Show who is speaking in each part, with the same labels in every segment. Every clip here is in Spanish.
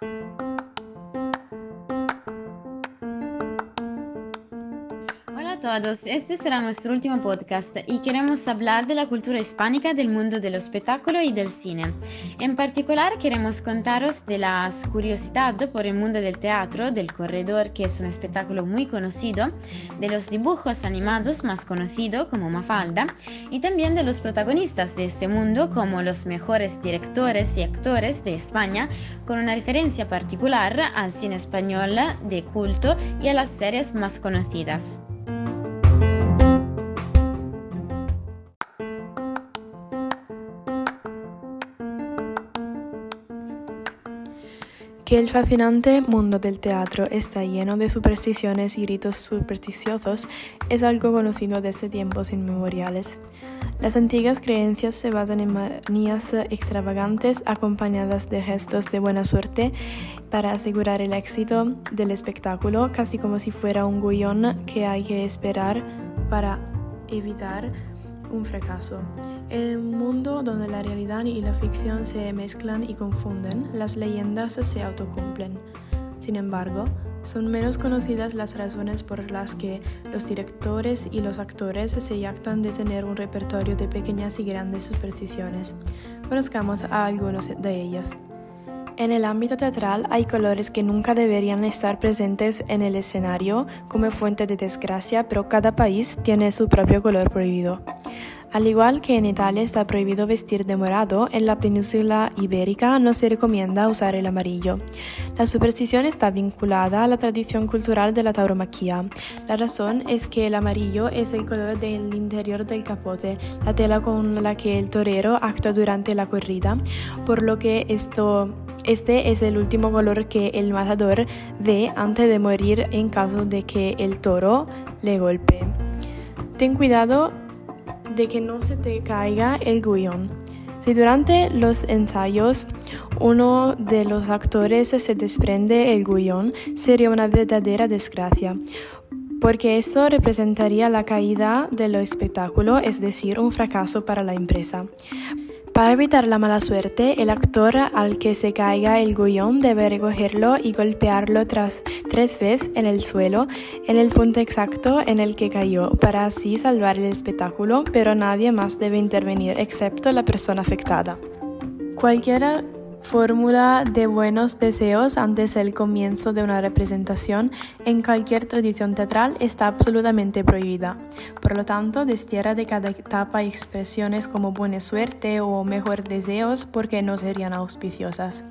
Speaker 1: Thank you. Todos, este será nuestro último podcast y queremos hablar de la cultura hispánica del mundo del espectáculo y del cine. En particular queremos contaros de la curiosidad por el mundo del teatro, del corredor que es un espectáculo muy conocido, de los dibujos animados más conocidos como Mafalda y también de los protagonistas de este mundo como los mejores directores y actores de España con una referencia particular al cine español de culto y a las series más conocidas.
Speaker 2: Que el fascinante mundo del teatro está lleno de supersticiones y ritos supersticiosos es algo conocido desde tiempos inmemoriales. Las antiguas creencias se basan en manías extravagantes acompañadas de gestos de buena suerte para asegurar el éxito del espectáculo, casi como si fuera un guion que hay que esperar para evitar un fracaso. En un mundo donde la realidad y la ficción se mezclan y confunden, las leyendas se autocumplen. Sin embargo, son menos conocidas las razones por las que los directores y los actores se jactan de tener un repertorio de pequeñas y grandes supersticiones. Conozcamos a algunas de ellas. En el ámbito teatral hay colores que nunca deberían estar presentes en el escenario como fuente de desgracia, pero cada país tiene su propio color prohibido. Al igual que en Italia está prohibido vestir de morado, en la península ibérica no se recomienda usar el amarillo. La superstición está vinculada a la tradición cultural de la tauromaquia. La razón es que el amarillo es el color del interior del capote, la tela con la que el torero actúa durante la corrida, por lo que esto este es el último color que el matador ve antes de morir en caso de que el toro le golpee. Ten cuidado de que no se te caiga el guion. Si durante los ensayos uno de los actores se desprende el guion, sería una verdadera desgracia, porque eso representaría la caída del espectáculo, es decir, un fracaso para la empresa. Para evitar la mala suerte, el actor al que se caiga el guion debe recogerlo y golpearlo tras tres veces en el suelo, en el punto exacto en el que cayó, para así salvar el espectáculo, pero nadie más debe intervenir excepto la persona afectada. Cualquiera fórmula de buenos deseos antes del comienzo de una representación en cualquier tradición teatral está absolutamente prohibida. Por lo tanto, destierra de cada etapa expresiones como buena suerte o mejor deseos porque no serían auspiciosas.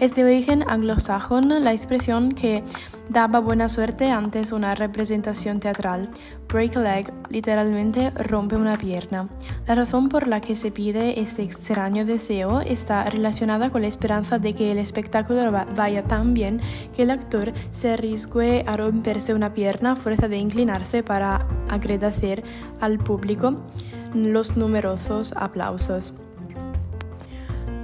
Speaker 2: Es de origen anglosajón la expresión que daba buena suerte antes una representación teatral. Break a leg literalmente rompe una pierna. La razón por la que se pide este extraño deseo está relacionada con la esperanza de que el espectáculo vaya tan bien que el actor se arriesgue a romperse una pierna a fuerza de inclinarse para agradecer al público los numerosos aplausos.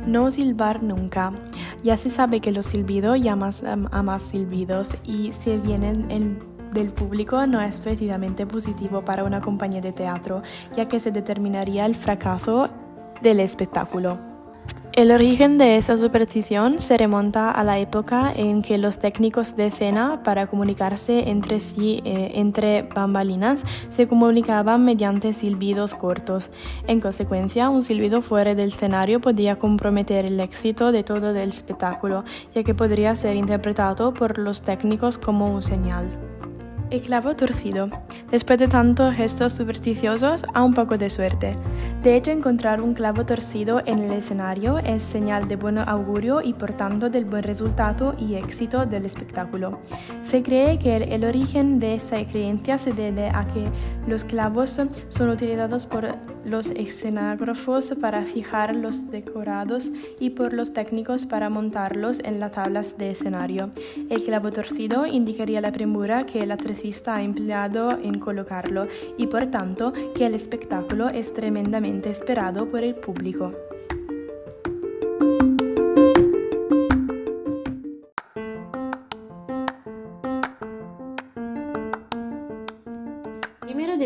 Speaker 2: No silbar nunca. Ya se sabe que los silbidos llaman a más silbidos y si vienen del público no es precisamente positivo para una compañía de teatro, ya que se determinaría el fracaso del espectáculo. El origen de esa superstición se remonta a la época en que los técnicos de escena, para comunicarse entre sí eh, entre bambalinas, se comunicaban mediante silbidos cortos. En consecuencia, un silbido fuera del escenario podía comprometer el éxito de todo el espectáculo, ya que podría ser interpretado por los técnicos como un señal. El clavo torcido. Después de tantos gestos supersticiosos, a un poco de suerte. De hecho, encontrar un clavo torcido en el escenario es señal de buen augurio y por tanto del buen resultado y éxito del espectáculo. Se cree que el, origen de esta creencia se debe a que los clavos son utilizados por los escenógrafos para fijar los decorados y por los técnicos para montarlos en las tablas de escenario. El clavo torcido indicaría la premura que la ha empleado en colocarlo y por tanto que el espectáculo es tremendamente esperado por el público.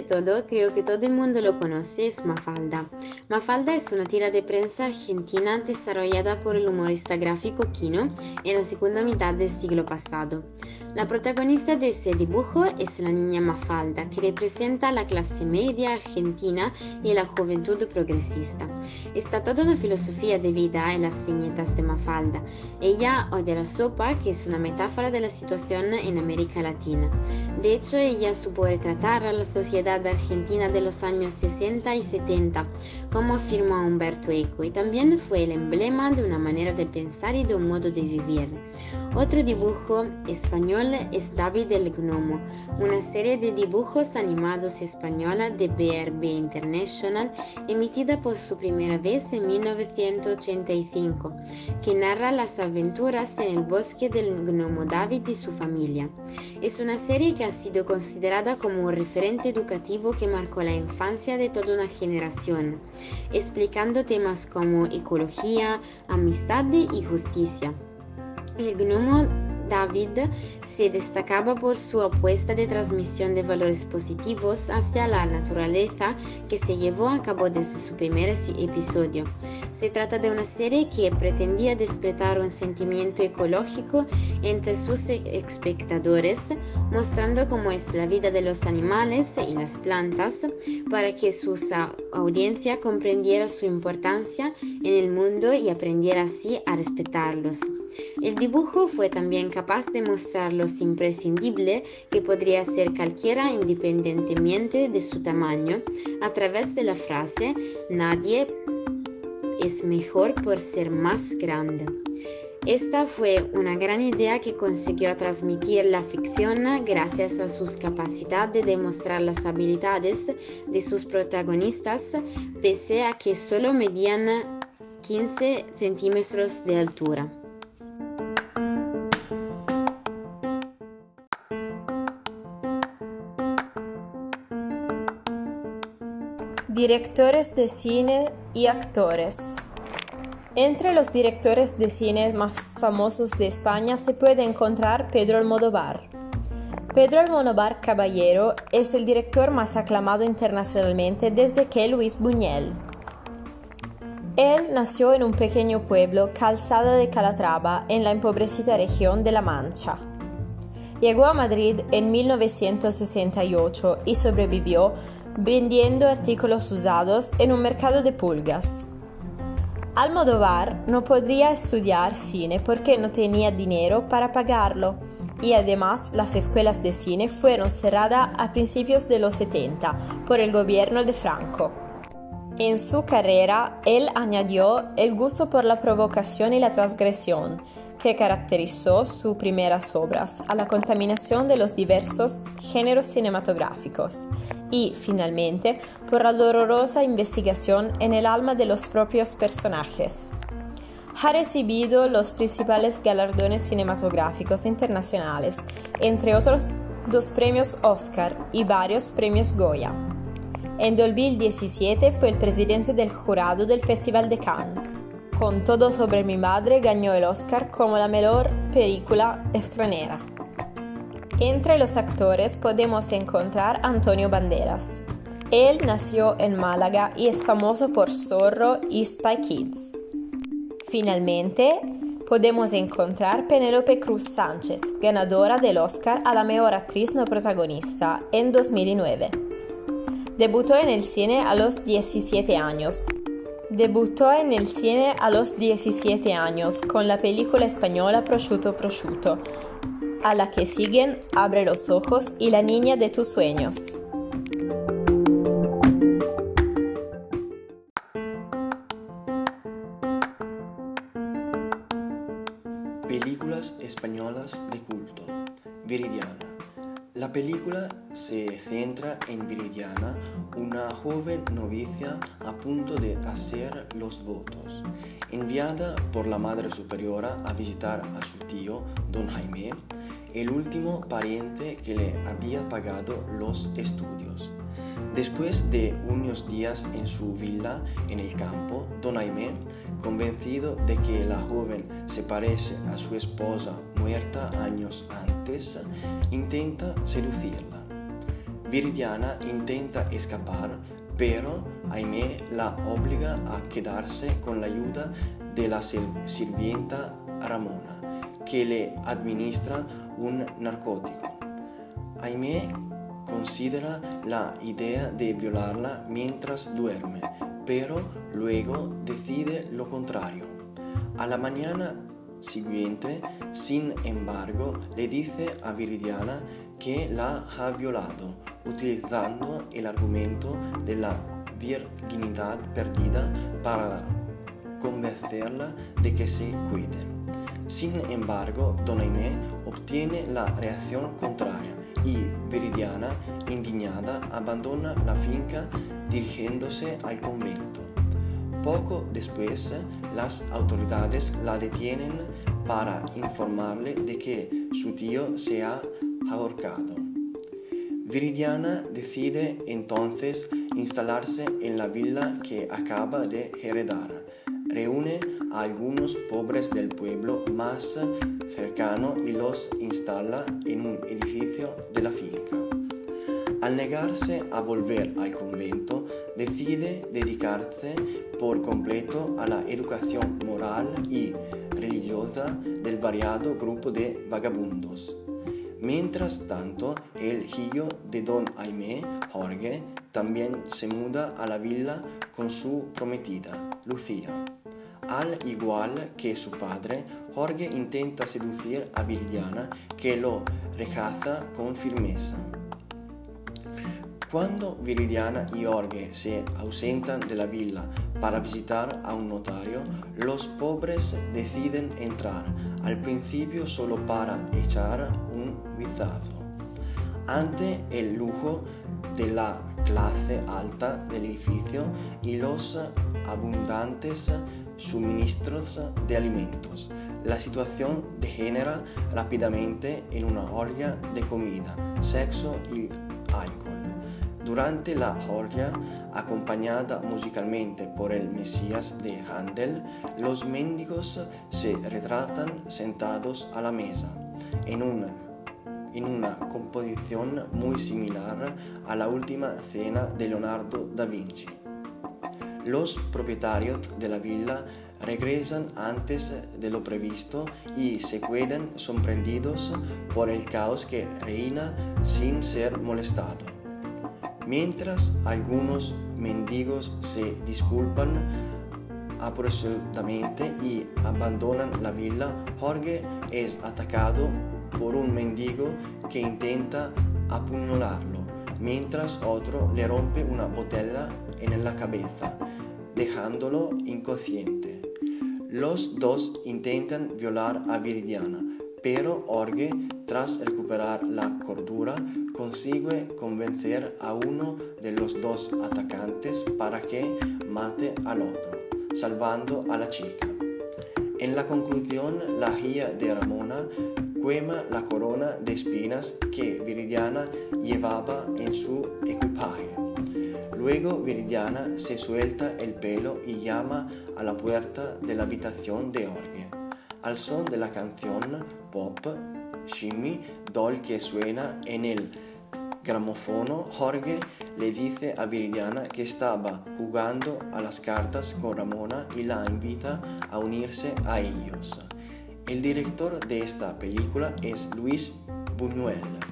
Speaker 1: todo, creo que todo el mundo lo conoce, es Mafalda. Mafalda es una tira de prensa argentina desarrollada por el humorista gráfico Kino en la segunda mitad del siglo pasado. La protagonista de ese dibujo es la niña Mafalda, que representa la clase media argentina y la juventud progresista. Está toda una filosofía de vida en las viñetas de Mafalda. Ella odia la sopa, que es una metáfora de la situación en América Latina. De hecho, ella supo retratar a la sociedad argentina de los años 60 y 70, como afirmó Humberto Eco, y también fue el emblema de una manera de pensar y de un modo de vivir. Otro dibujo español es David el Gnomo, una serie de dibujos animados española de BRB International emitida por su primera vez en 1985, que narra las aventuras en el bosque del gnomo David y su familia. Es una serie que ha sido considerada como un referente educativo que marcó la infancia de toda una generación, explicando temas como ecología, amistad y justicia. El gnomo David se destacaba por su apuesta de transmisión de valores positivos hacia la naturaleza que se llevó a cabo desde su primer episodio. Se trata de una serie que pretendía despertar un sentimiento ecológico entre sus espectadores, mostrando cómo es la vida de los animales y las plantas para que su audiencia comprendiera su importancia en el mundo y aprendiera así a respetarlos. El dibujo fue también capaz de mostrar lo imprescindible que podría ser cualquiera independientemente de su tamaño a través de la frase nadie es mejor por ser más grande. Esta fue una gran idea que consiguió transmitir la ficción gracias a sus capacidades de demostrar las habilidades de sus protagonistas, pese a que solo medían 15 centímetros de altura.
Speaker 3: Directores de cine y actores. Entre los directores de cine más famosos de España se puede encontrar Pedro Almodóvar. Pedro Almodóvar Caballero es el director más aclamado internacionalmente desde que Luis Buñuel. Él nació en un pequeño pueblo, Calzada de Calatrava, en la empobrecida región de La Mancha. Llegó a Madrid en 1968 y sobrevivió vendiendo artículos usados en un mercado de pulgas. Almodóvar no podría estudiar cine porque no tenía dinero para pagarlo y además las escuelas de cine fueron cerradas a principios de los 70 por el gobierno de Franco. En su carrera, él añadió el gusto por la provocación y la transgresión, que caracterizó sus primeras obras, a la contaminación de los diversos géneros cinematográficos y, finalmente, por la dolorosa investigación en el alma de los propios personajes. Ha recibido los principales galardones cinematográficos internacionales, entre otros dos premios Oscar y varios premios Goya. En 2017 fue el presidente del jurado del Festival de Cannes con Todo sobre mi madre ganó el Oscar como la mejor película extranjera. Entre los actores podemos encontrar Antonio Banderas. Él nació en Málaga y es famoso por Zorro y Spy Kids. Finalmente, podemos encontrar Penélope Cruz Sánchez, ganadora del Oscar a la mejor actriz no protagonista en 2009. Debutó en el cine a los 17 años Debutó en el cine a los 17 años con la película española Prosciutto Prosciutto, a la que siguen Abre los ojos y La niña de tus sueños.
Speaker 4: Película se centra en Viridiana, una joven novicia a punto de hacer los votos, enviada por la Madre Superiora a visitar a su tío, don Jaime, el último pariente que le había pagado los estudios. Después de unos días en su villa en el campo, don Jaime, convencido de que la joven se parece a su esposa muerta años antes, intenta seducirla. Viridiana intenta escapar, pero Aimé la obliga a quedarse con la ayuda de la sirvienta Ramona, que le administra un narcótico. Aimé considera la idea de violarla mientras duerme, pero luego decide lo contrario. A la mañana siguiente, sin embargo, le dice a Viridiana que la ha violado, utilizando el argumento de la virginidad perdida para convencerla de que se cuide. Sin embargo, Don Aimé obtiene la reacción contraria y Viridiana, indignada, abandona la finca dirigiéndose al convento. Poco después, las autoridades la detienen para informarle de que su tío se ha ahorcado. Viridiana decide entonces instalarse en la villa que acaba de heredar. Reúne a algunos pobres del pueblo más cercano y los instala en un edificio de la finca. Al negarse a volver al convento, decide dedicarse por completo a la educación moral y religiosa del variado grupo de vagabundos. Mientras tanto, el hijo de don Aimé, Jorge, también se muda a la villa con su prometida, Lucía. Al igual que su padre, Jorge intenta seducir a Viridiana, que lo rechaza con firmeza. Cuando Viridiana y Jorge se ausentan de la villa para visitar a un notario, los pobres deciden entrar, al principio solo para echar un vistazo. Ante el lujo de la clase alta del edificio y los abundantes suministros de alimentos, la situación degenera rápidamente en una orgia de comida, sexo y alcohol. Durante la orgia, acompañada musicalmente por el Mesías de Handel, los mendigos se retratan sentados a la mesa, en una, en una composición muy similar a la última cena de Leonardo da Vinci. Los propietarios de la villa regresan antes de lo previsto y se quedan sorprendidos por el caos que reina sin ser molestado. Mientras algunos mendigos se disculpan apresuradamente y abandonan la villa, Jorge es atacado por un mendigo que intenta apuñalarlo, mientras otro le rompe una botella en la cabeza, dejándolo inconsciente. Los dos intentan violar a Viridiana, pero Jorge, tras recuperar la cordura, consigue convencer a uno de los dos atacantes para que mate al otro, salvando a la chica. En la conclusión, la hija de Ramona quema la corona de espinas que Viridiana llevaba en su equipaje. Luego Viridiana se suelta el pelo y llama a la puerta de la habitación de Orge. Al son de la canción pop, Shimmy Doll que suena en el gramofono, Jorge le dice a Viridiana que estaba jugando a las cartas con Ramona y la invita a unirse a ellos. El director de esta película es Luis Buñuel.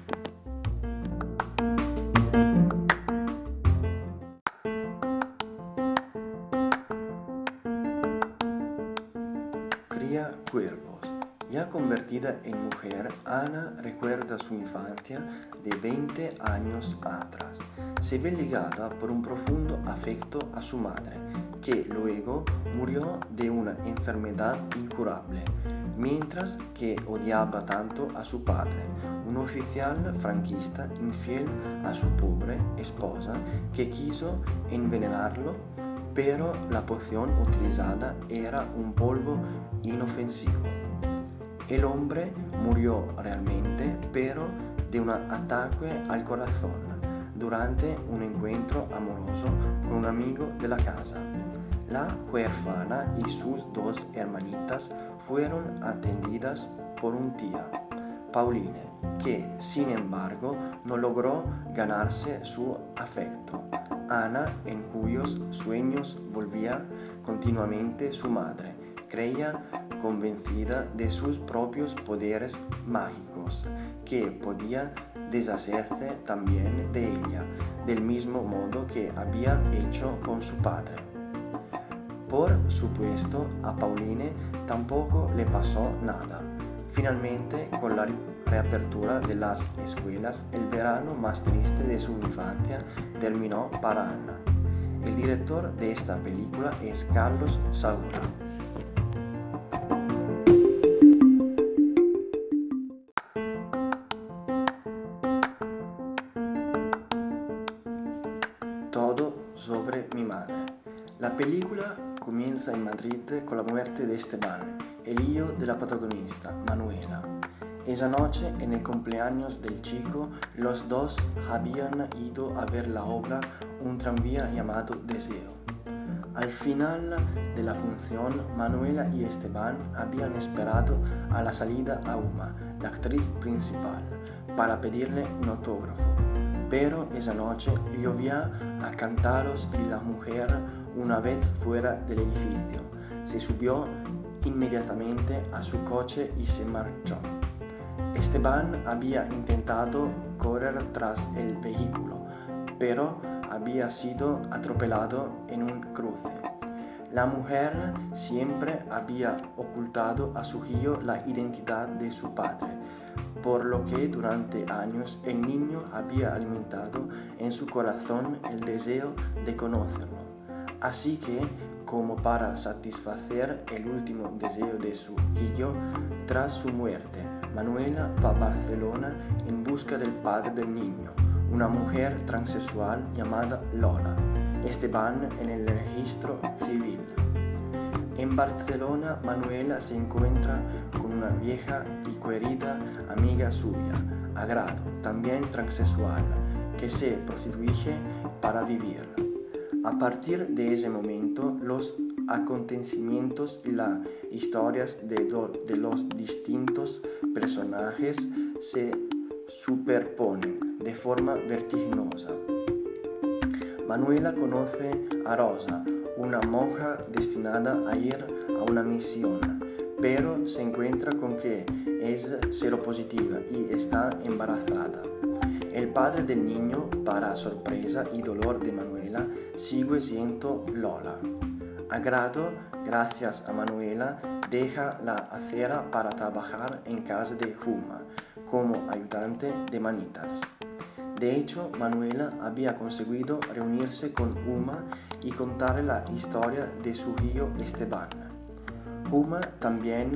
Speaker 4: Convertida en mujer, Ana recuerda su infancia de 20 años atrás. Se ve ligada por un profundo afecto a su madre, que luego murió de una enfermedad incurable, mientras que odiaba tanto a su padre, un oficial franquista infiel a su pobre esposa que quiso envenenarlo, pero la poción utilizada era un polvo inofensivo. El hombre murió realmente, pero de un ataque al corazón durante un encuentro amoroso con un amigo de la casa. La huérfana y sus dos hermanitas fueron atendidas por un tía. Pauline, que sin embargo no logró ganarse su afecto. Ana, en cuyos sueños volvía continuamente su madre, creía convencida de sus propios poderes mágicos, que podía deshacerse también de ella, del mismo modo que había hecho con su padre. Por supuesto, a Pauline tampoco le pasó nada. Finalmente, con la reapertura de las escuelas, el verano más triste de su infancia terminó para Ana. El director de esta película es Carlos Saura. La película comienza en Madrid con la muerte de Esteban, el hijo de la protagonista, Manuela. Esa noche, en el cumpleaños del chico, los dos habían ido a ver la obra Un tranvía llamado Deseo. Al final de la función, Manuela y Esteban habían esperado a la salida a Uma, la actriz principal, para pedirle un autógrafo. Pero esa noche llovía a cantaros y la mujer, una vez fuera del edificio, se subió inmediatamente a su coche y se marchó. Esteban había intentado correr tras el vehículo, pero había sido atropellado en un cruce. La mujer siempre había ocultado a su hijo la identidad de su padre, por lo que durante años el niño había alimentado en su corazón el deseo de conocerlo. Así que, como para satisfacer el último deseo de su hijo, tras su muerte, Manuela va a Barcelona en busca del padre del niño, una mujer transexual llamada Lola. Esteban en el registro civil. En Barcelona, Manuela se encuentra con una vieja y querida amiga suya, Agrado, también transexual, que se prostituye para vivir. A partir de ese momento, los acontecimientos y las historias de, los distintos personajes se superponen de forma vertiginosa. Manuela conoce a Rosa, una monja destinada a ir a una misión, pero se encuentra con que es seropositiva y está embarazada. El padre del niño, para sorpresa y dolor de Manuela, sigue siendo Lola. Agrado, gracias a Manuela, deja la acera para trabajar en casa de Juma como ayudante de manitas. De hecho, Manuela había conseguido reunirse con Uma y contarle la historia de su hijo Esteban. Uma también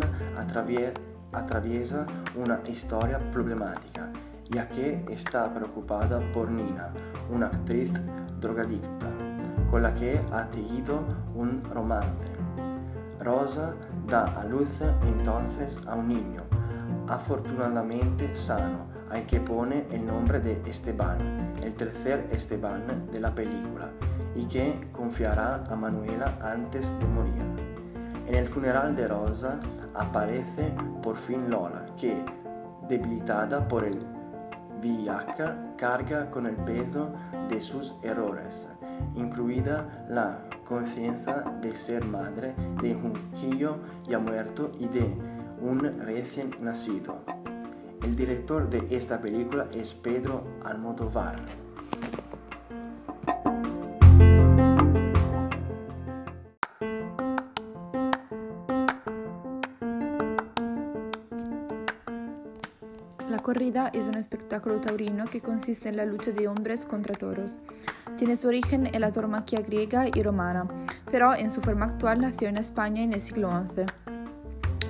Speaker 4: atraviesa una historia problemática, ya que está preocupada por Nina, una actriz drogadicta, con la que ha tenido un romance. Rosa da a luz entonces a un niño, afortunadamente sano, al que pone el nombre de Esteban, el tercer Esteban de la película, y que confiará a Manuela antes de morir. En el funeral de Rosa aparece por fin Lola, que, debilitada por el VIH, carga con el peso de sus errores, incluida la conciencia de ser madre de un hijo ya muerto y de un recién nacido. El director de esta película es Pedro Almodóvar.
Speaker 2: La corrida es un espectáculo taurino que consiste en la lucha de hombres contra toros. Tiene su origen en la tauromaquia griega y romana, pero en su forma actual nació en España en el siglo XI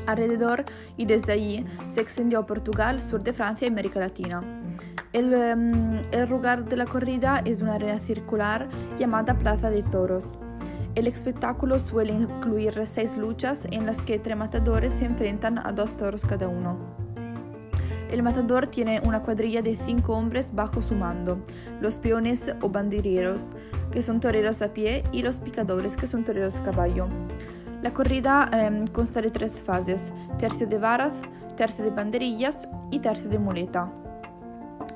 Speaker 2: alrededor y desde allí se extendió a Portugal, sur de Francia y América Latina. El, um, el lugar de la corrida es una arena circular llamada Plaza de Toros. El espectáculo suele incluir seis luchas en las que tres matadores se enfrentan a dos toros cada uno. El matador tiene una cuadrilla de cinco hombres bajo su mando, los peones o banderilleros, que son toreros a pie, y los picadores, que son toreros a caballo. La corrida eh, consta de tres fases, tercio de varas,
Speaker 5: tercio de banderillas y tercio de muleta.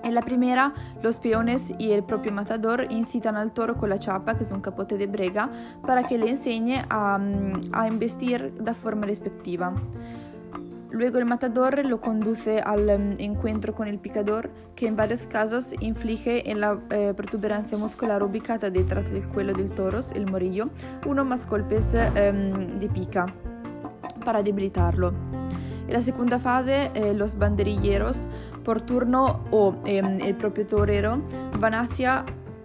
Speaker 5: En la primera, los peones y el propio matador incitan al toro con la chapa, que es un capote de brega, para que le enseñe a, a investir de forma respectiva. Luego el matador lo conduce al encuentro con el picador, que en varios casos inflige en la eh, protuberancia muscular ubicada detrás del cuello del toro, el morillo, uno más golpes um, de pica para debilitarlo. En la segunda fase, eh, los banderilleros por turno o eh, el propio torero van hacia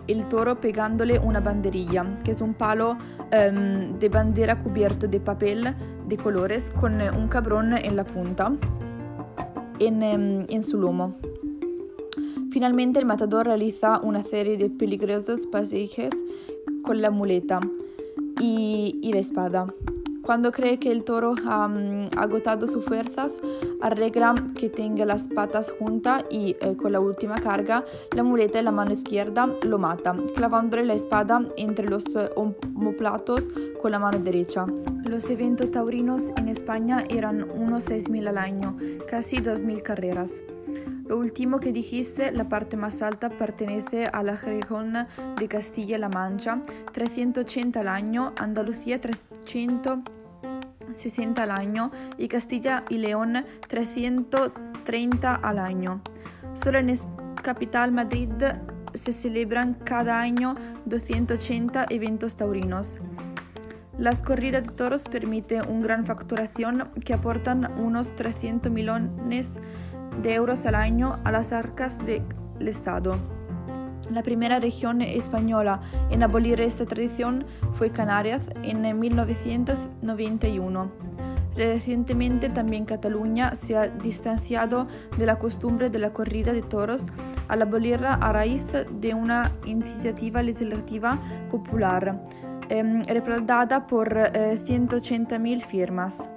Speaker 5: el toro pegándole una banderilla, que es un palo um, de bandera cubierto de papel de colores con un cabrón en la punta, en, um, en su lomo. Finalmente el matador realiza una serie de peligrosos pasajes con la muleta y la espada. Cuando cree que el toro ha um, agotado sus fuerzas, arregla que tenga las patas juntas y eh, con la última carga, la muleta en la mano izquierda lo mata, clavándole la espada entre los eh, omoplatos con la mano derecha. Los eventos taurinos en España eran unos 6.000 al año, casi 2.000 carreras. Lo último que dijiste, la parte más alta pertenece a la región de Castilla-La Mancha, 380 al año, Andalucía 300 60 al año y Castilla y León 330 al año. Solo en capital Madrid se celebran cada año 280 eventos taurinos. Las corridas de toros permiten una gran facturación que aportan unos 300 millones de euros al año a las arcas del Estado. La primera región española en abolir esta tradición fue Canarias en 1991. Recientemente también Cataluña se ha distanciado de la costumbre de la corrida de toros al abolirla a raíz de una iniciativa legislativa popular, eh, respaldada por eh, 180.000 firmas.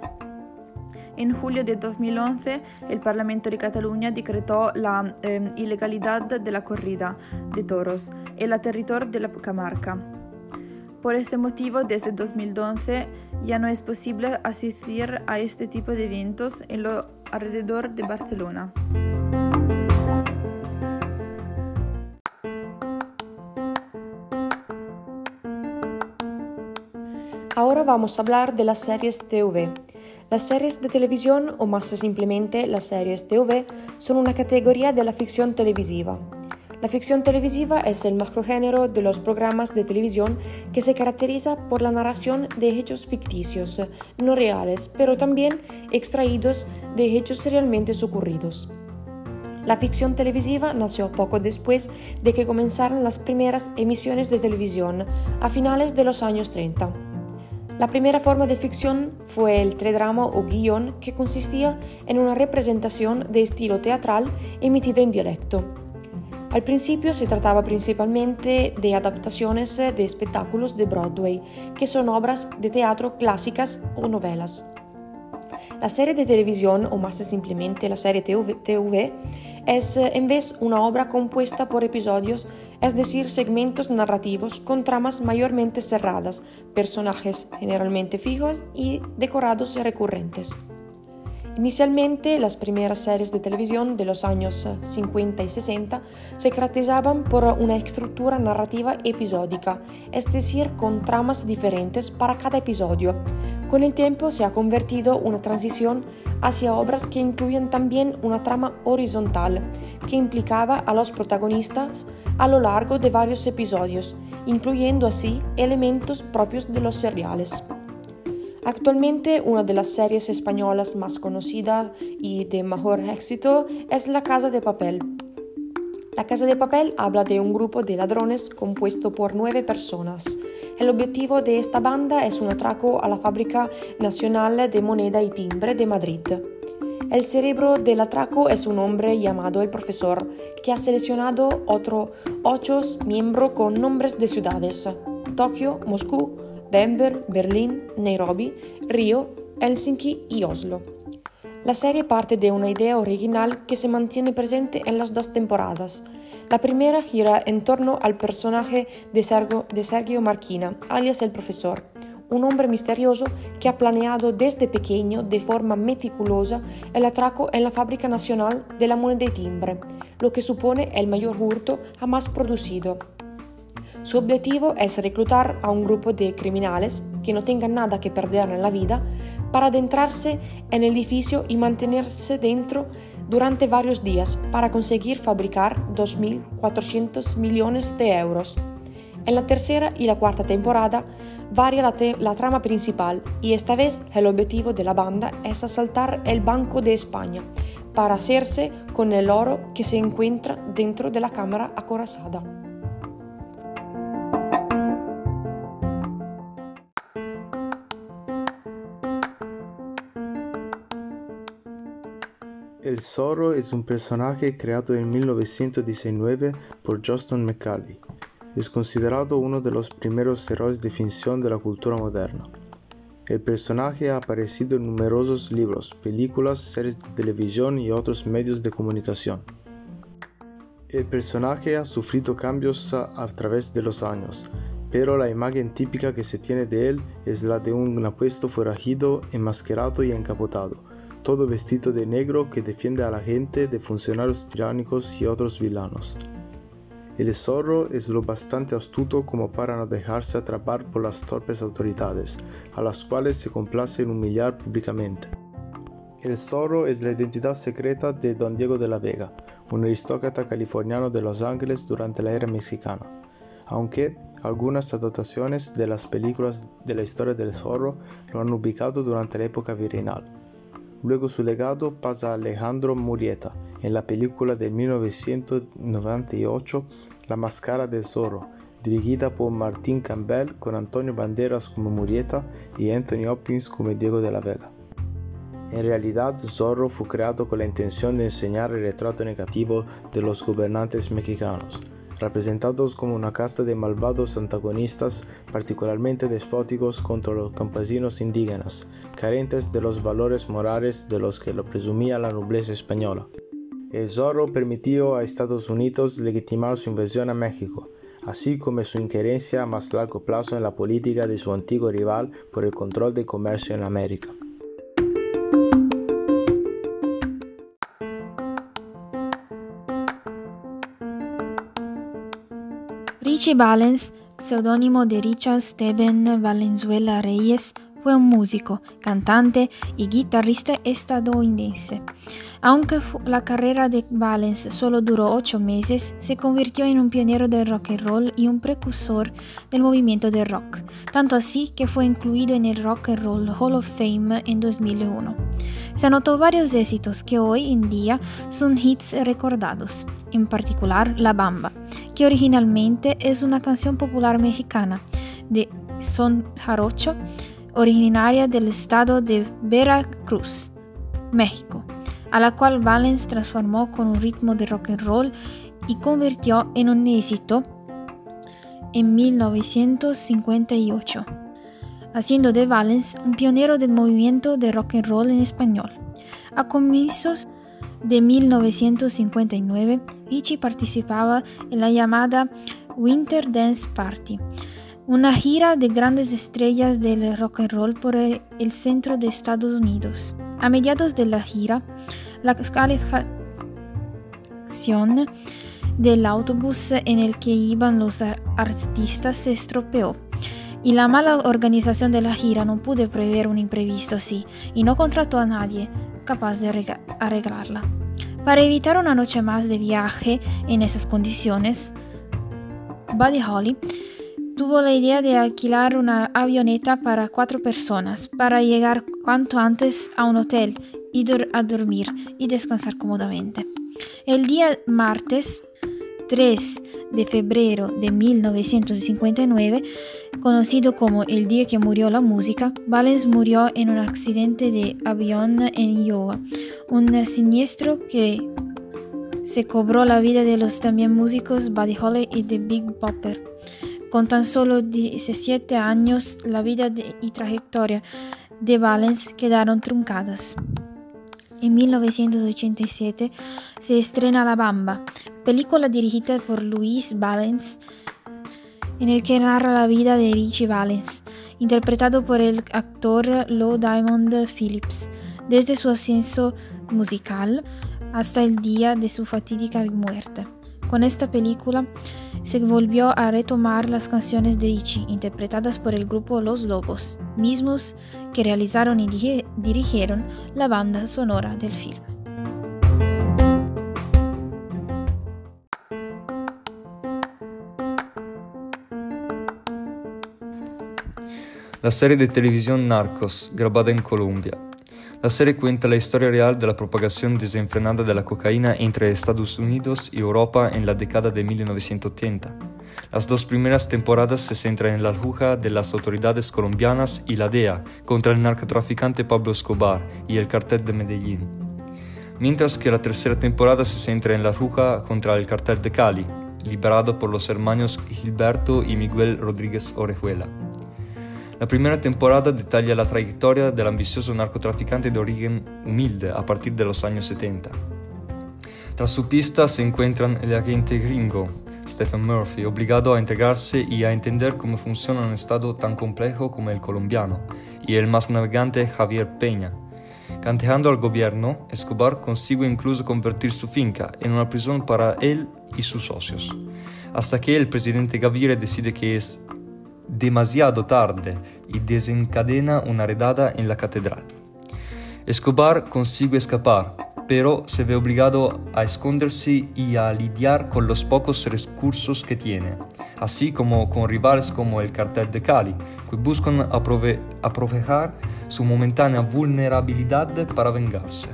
Speaker 5: En julio de 2011 el Parlamento de Cataluña decretó la eh, ilegalidad de la corrida de toros en la territorio de la Camarca. Por este motivo, desde 2012 ya no es posible asistir a este tipo de eventos en lo alrededor de Barcelona.
Speaker 6: Ahora vamos a hablar de las series TV. Las series de televisión, o más simplemente las series TV, son una categoría de la ficción televisiva. La ficción televisiva es el macrogénero de los programas de televisión que se caracteriza por la narración de hechos ficticios, no reales, pero también extraídos de hechos realmente ocurridos. La ficción televisiva nació poco después de que comenzaran las primeras emisiones de televisión, a finales de los años 30. La primera forma de ficción fue el tredrama o guion, que consistía en una representación de estilo teatral emitida en directo. Al principio se trataba principalmente de adaptaciones de espectáculos de Broadway, que son obras de teatro clásicas o novelas. La serie de televisión, o más simplemente la serie TV, es en vez una obra compuesta por episodios, es decir, segmentos narrativos con tramas mayormente cerradas, personajes generalmente fijos y decorados recurrentes. Inicialmente, las primeras series de televisión de los años 50 y 60 se caracterizaban por una estructura narrativa episódica, es decir, con tramas diferentes para cada episodio. Con el tiempo se ha convertido una transición hacia obras que incluyen también una trama horizontal, que implicaba a los protagonistas a lo largo de varios episodios, incluyendo así elementos propios de los seriales. Actualmente una de las series españolas más conocidas y de mejor éxito es La Casa de Papel. La Casa de Papel habla de un grupo de ladrones compuesto por nueve personas. El objetivo de esta banda es un atraco a la Fábrica Nacional de Moneda y Timbre de Madrid. El cerebro del atraco es un hombre llamado el profesor, que ha seleccionado otros ocho miembros con nombres de ciudades: Tokio, Moscú, Denver, Berlín, Nairobi, Río, Helsinki y Oslo. La serie parte de una idea original que se mantiene presente en las dos temporadas. La primera gira en torno al personaje de Sergio, Marquina, alias el profesor, un hombre misterioso que ha planeado desde pequeño de forma meticulosa el atraco en la Fábrica Nacional de la Moneda de Timbre, lo que supone el mayor hurto jamás producido. Su objetivo es reclutar a un grupo de criminales que no tengan nada que perder en la vida para adentrarse en el edificio y mantenerse dentro durante varios días para conseguir fabricar 2.400 millones de euros. En la tercera y la cuarta temporada varia la, trama principal y esta vez el objetivo de la banda es asaltar el Banco de España para hacerse con el oro que se encuentra dentro de la cámara acorazada.
Speaker 7: El Zorro es un personaje creado en 1919 por Justin McCauley. Es considerado uno de los primeros héroes de ficción de la cultura moderna. El personaje ha aparecido en numerosos libros, películas, series de televisión y otros medios de comunicación. El personaje ha sufrido cambios a, a través de los años, pero la imagen típica que se tiene de él es la de un apuesto forajido, enmascarado y encapotado todo vestido de negro que defiende a la gente de funcionarios tiránicos y otros vilanos. El zorro es lo bastante astuto como para no dejarse atrapar por las torpes autoridades, a las cuales se complace en humillar públicamente. El zorro es la identidad secreta de Don Diego de la Vega, un aristócrata californiano de Los Ángeles durante la era mexicana, aunque algunas adaptaciones de las películas de la historia del zorro lo han ubicado durante la época virreinal. Luego su legado pasa a Alejandro Murrieta en la película de 1998 La Máscara del Zorro, dirigida por Martín Campbell con Antonio Banderas como Murrieta y Anthony Hopkins como Diego de la Vega. En realidad, Zorro fue creado con la intención de enseñar el retrato negativo de los gobernantes mexicanos, representados como una casta de malvados antagonistas particularmente despóticos contra los campesinos indígenas, carentes de los valores morales de los que lo presumía la nobleza española. El zorro permitió a Estados Unidos legitimar su invasión a México, así como su injerencia a más largo plazo en la política de su antiguo rival por el control del comercio en América.
Speaker 8: Richie Valens, seudónimo de Richard Steven Valenzuela Reyes, fue un músico, cantante y guitarrista estadounidense. Aunque la carrera de Valens solo duró ocho meses, se convirtió en un pionero del rock and roll y un precursor del movimiento de rock, tanto así que fue incluido en el Rock and Roll Hall of Fame en 2001. Se anotó varios éxitos que hoy en día son hits recordados, en particular La Bamba, que originalmente es una canción popular mexicana de son jarocho, originaria del estado de Veracruz, México, a la cual Valens transformó con un ritmo de rock and roll y convirtió en un éxito en 1958, haciendo de Valens un pionero del movimiento de rock and roll en español. A comienzos de 1959, Richie participaba en la llamada Winter Dance Party, una gira de grandes estrellas del rock and roll por el centro de Estados Unidos. A mediados de la gira, la calefacción del autobús en el que iban los artistas se estropeó. Y la mala organización de la gira no pudo prever un imprevisto así y no contrató a nadie capaz de arreglarla. Para evitar una noche más de viaje en esas condiciones, Buddy Holly tuvo la idea de alquilar una avioneta para cuatro personas para llegar cuanto antes a un hotel y a dormir y descansar cómodamente. El día martes 3 de febrero de 1959, conocido como el día que murió la música, Valens murió en un accidente de avión en Iowa, un siniestro que se cobró la vida de los también músicos Buddy Holly y The Big Bopper. Con tan solo 17 años, la vida y trayectoria de Valens quedaron truncadas. En 1987 se estrena La Bamba, película dirigida por Luis Valens, en el que narra la vida de Richie Valens interpretado por el actor Lou Diamond Phillips, desde su ascenso musical hasta el día de su fatídica muerte. Con esta película se volvió a retomar las canciones de Ichi, interpretadas por el grupo Los Lobos, mismos que realizaron y dirigieron la banda sonora del film.
Speaker 9: La serie de televisión Narcos, grabada en Colombia. La serie cuenta la historia real de la propagación desenfrenada de la cocaína entre Estados Unidos y Europa en la década de 1980. Las dos primeras temporadas se centran en la lucha de las autoridades colombianas y la DEA contra el narcotraficante Pablo Escobar y el cartel de Medellín. Mientras que la tercera temporada se centra en la lucha contra el cartel de Cali, liberado por los hermanos Gilberto y Miguel Rodríguez Orejuela. La primera temporada detalla la trayectoria del ambicioso narcotraficante de origen humilde a partir de los años 70. Tras su pista se encuentran el agente gringo, Stephen Murphy, obligado a integrarse y a entender cómo funciona un estado tan complejo como el colombiano, y el más navegante Javier Peña. Canteando al gobierno, Escobar consigue incluso convertir su finca en una prisión para él y sus socios, hasta que el presidente Gaviria decide que es demasiado tarde y desencadena una redada en la catedral. Escobar consigue escapar, pero se ve obligado a esconderse y a lidiar con los pocos recursos que tiene, así como con rivales como el cartel de Cali, que buscan aprovechar su momentánea vulnerabilidad para vengarse.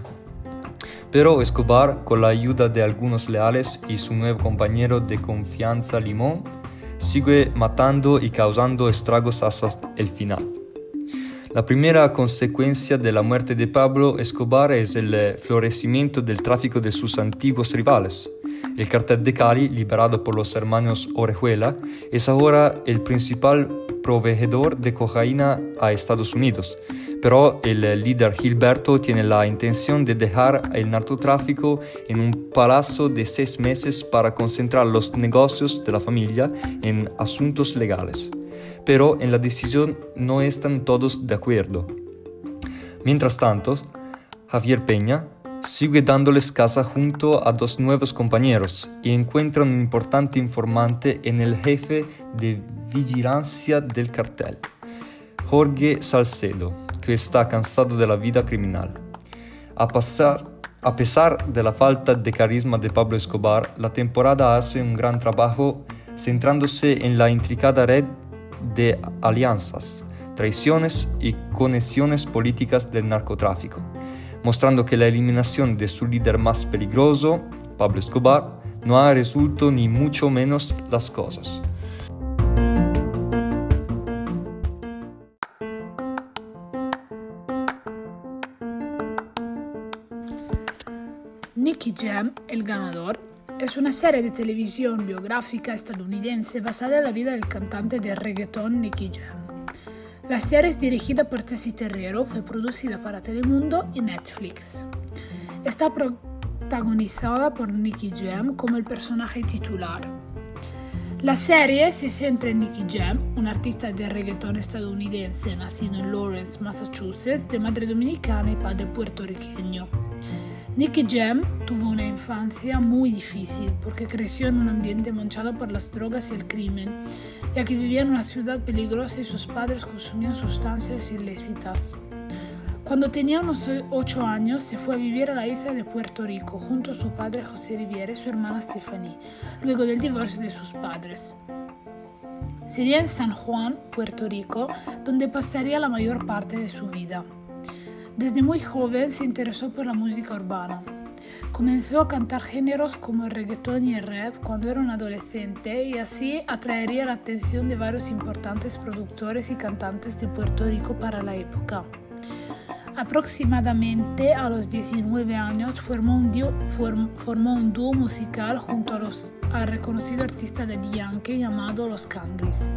Speaker 9: Pero Escobar, con la ayuda de algunos leales y su nuevo compañero de confianza Limón, sigue matando y causando estragos hasta el final. La primera consecuencia de la muerte de Pablo Escobar es el eh, florecimiento del tráfico de sus antiguos rivales. El cartel de Cali, liberado por los hermanos Orejuela, es ahora el principal proveedor de cocaína a Estados Unidos, pero el líder Gilberto tiene la intención de dejar el narcotráfico en un plazo de seis meses para concentrar los negocios de la familia en asuntos legales. Pero en la decisión no están todos de acuerdo. Mientras tanto, Javier Peña sigue dándoles casa junto a dos nuevos compañeros y encuentra un importante informante en el jefe de vigilancia del cartel, Jorge Salcedo que está cansado de la vida criminal. A, pesar de la falta de carisma de Pablo Escobar, la temporada hace un gran trabajo centrándose en la intricada red de alianzas, traiciones y conexiones políticas del narcotráfico, mostrando que la eliminación de su líder más peligroso, Pablo Escobar, no ha resuelto ni mucho menos las cosas.
Speaker 10: Nicky Jam, El ganador, es una serie de televisión biográfica estadounidense basada en la vida del cantante de reggaeton Nicky Jam. La serie es dirigida por Tessie Terrero, fue producida para Telemundo y Netflix. Está protagonizada por Nicky Jam como el personaje titular. La serie se centra en Nicky Jam, un artista de reggaeton estadounidense nacido en Lawrence, Massachusetts, de madre dominicana y padre puertorriqueño. Nicky Jam tuvo una infancia muy difícil porque creció en un ambiente manchado por las drogas y el crimen, ya que vivía en una ciudad peligrosa y sus padres consumían sustancias ilícitas. Cuando tenía unos 8 años se fue a vivir a la isla de Puerto Rico junto a su padre José Riviera y su hermana Stephanie, luego del divorcio de sus padres. Sería en San Juan, Puerto Rico, donde pasaría la mayor parte de su vida. Desde muy joven se interesó por la música urbana. Comenzó a cantar géneros como el reggaetón y el rap cuando era un adolescente y así atraería la atención de varios importantes productores y cantantes de Puerto Rico para la época. Aproximadamente a los 19 años formó un, dúo, musical junto a los, al reconocido artista de Yankee llamado Los Cangris.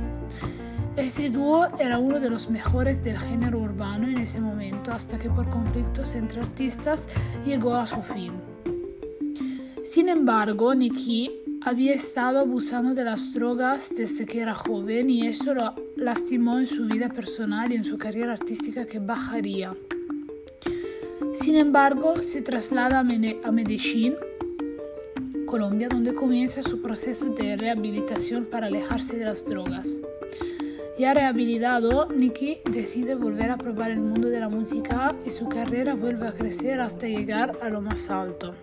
Speaker 10: Este dúo era uno de los mejores del género urbano en ese momento hasta que por conflictos entre artistas llegó a su fin. Sin embargo, Nicky había estado abusando de las drogas desde que era joven y eso lo lastimó en su vida personal y en su carrera artística que bajaría. Sin embargo, se traslada a Medellín, Colombia, donde comienza su proceso de rehabilitación para alejarse de las drogas. Ya rehabilitado, Nicky decide volver a probar el mundo de la música y su carrera vuelve a crecer hasta llegar a lo más alto.